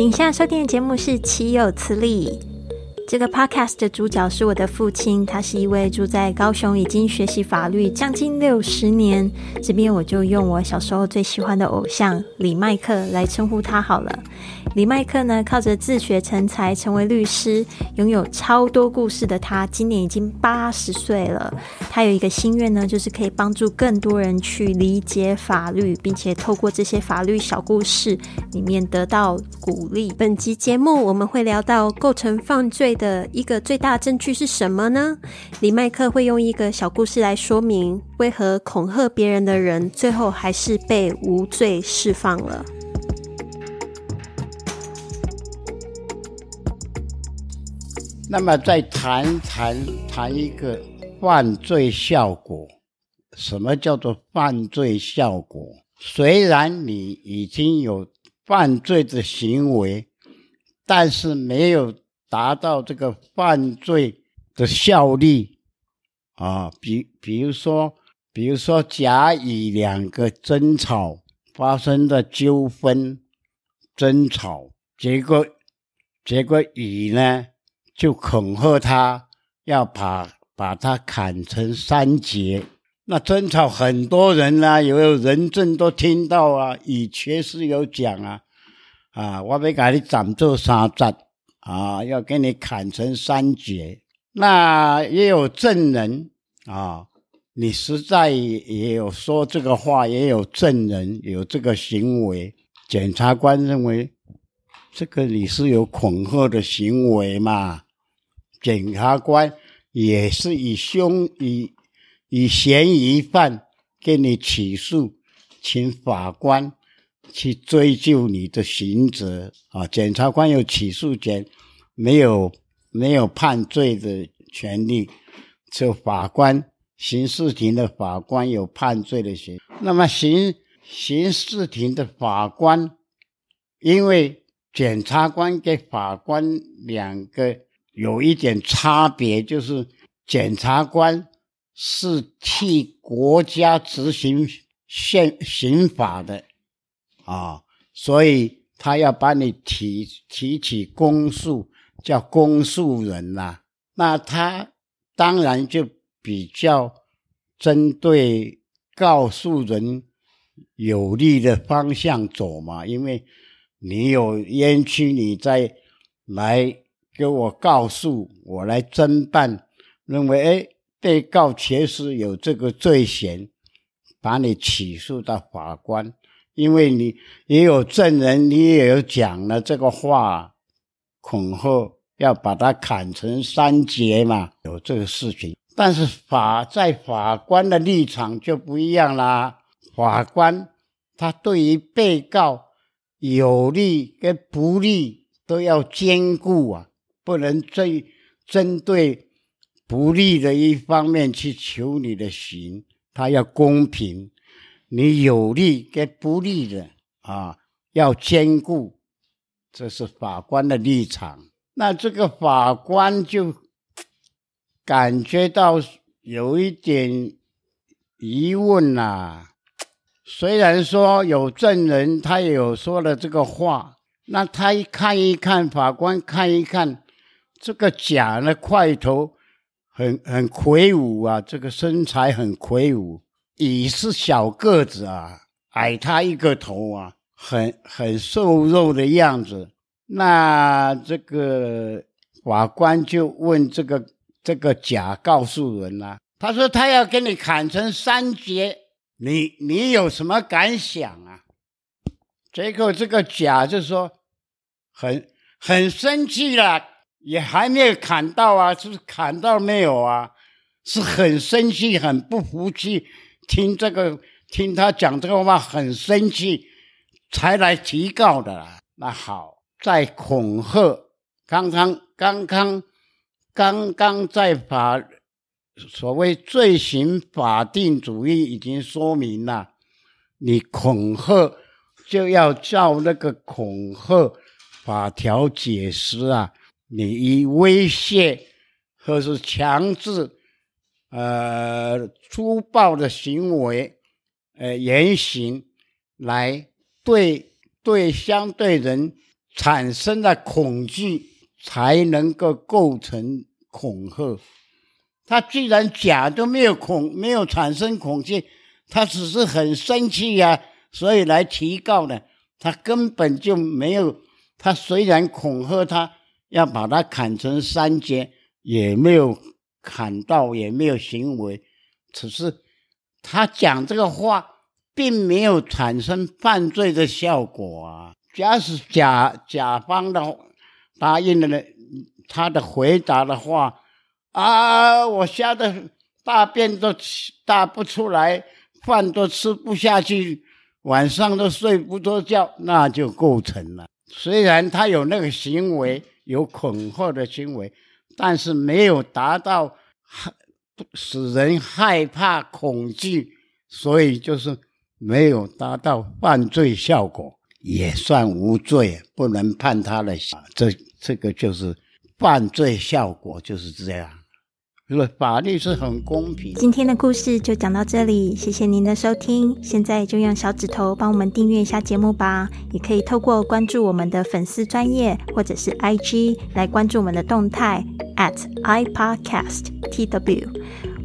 您现在收听的节目是《岂有此理》。这个 podcast 的主角是我的父亲，他是一位住在高雄，已经学习法律将近六十年。这边我就用我小时候最喜欢的偶像李麦克来称呼他好了。李麦克呢，靠着自学成才，成为律师，拥有超多故事的他，今年已经八十岁了。他有一个心愿呢，就是可以帮助更多人去理解法律，并且透过这些法律小故事里面得到鼓励。本集节目我们会聊到构成犯罪的一个最大证据是什么呢？李麦克会用一个小故事来说明，为何恐吓别人的人最后还是被无罪释放了。那么再谈谈谈一个犯罪效果，什么叫做犯罪效果？虽然你已经有犯罪的行为，但是没有达到这个犯罪的效力啊。比比如说，比如说甲乙两个争吵发生的纠纷，争吵结果结果乙呢？就恐吓他，要把把他砍成三截。那争吵很多人啊，有人证都听到啊，乙确实有讲啊，啊，我要给你斩做三斩啊，要给你砍成三截。那也有证人啊，你实在也有说这个话，也有证人有这个行为。检察官认为，这个你是有恐吓的行为嘛？检察官也是以凶以以嫌疑犯给你起诉，请法官去追究你的刑责啊。检察官有起诉权，没有没有判罪的权利，只有法官刑事庭的法官有判罪的权。那么刑刑事庭的法官，因为检察官跟法官两个。有一点差别，就是检察官是替国家执行宪刑法的啊，所以他要把你提提起公诉，叫公诉人呐。那他当然就比较针对告诉人有利的方向走嘛，因为你有冤屈，你再来。给我告诉我来侦办，认为哎，被告确实有这个罪嫌，把你起诉到法官，因为你也有证人，你也有讲了这个话，恐吓要把他砍成三截嘛，有这个事情。但是法在法官的立场就不一样啦，法官他对于被告有利跟不利都要兼顾啊。不能针针对不利的一方面去求你的刑，他要公平，你有利跟不利的啊要兼顾，这是法官的立场。那这个法官就感觉到有一点疑问呐。虽然说有证人，他有说了这个话，那他一看一看，法官看一看。这个甲呢，块头很很魁梧啊，这个身材很魁梧；乙是小个子啊，矮他一个头啊，很很瘦肉的样子。那这个法官就问这个这个甲告诉人啊，他说他要给你砍成三截，你你有什么感想啊？结果这个甲就说很很生气了。也还没有砍到啊，是砍到没有啊？是很生气，很不服气，听这个听他讲这个话很生气，才来提告的啦。那好，在恐吓，刚刚刚刚刚刚在法所谓罪行法定主义已经说明了，你恐吓就要照那个恐吓法条解释啊。你以威胁或是强制，呃，粗暴的行为，呃，言行来对对相对人产生了恐惧，才能够构成恐吓。他既然假都没有恐，没有产生恐惧，他只是很生气呀，所以来提告的。他根本就没有，他虽然恐吓他要把他砍成三截，也没有砍到，也没有行为，只是他讲这个话，并没有产生犯罪的效果啊。假使甲甲方的答应了他的回答的话。啊！我吓得大便都大不出来，饭都吃不下去，晚上都睡不着觉，那就构成了。虽然他有那个行为，有恐吓的行为，但是没有达到害使人害怕恐惧，所以就是没有达到犯罪效果，也算无罪，不能判他的。这这个就是犯罪效果，就是这样。法律是很公平。今天的故事就讲到这里，谢谢您的收听。现在就用小指头帮我们订阅一下节目吧，也可以透过关注我们的粉丝专业或者是 IG 来关注我们的动态 at iPodcastTW。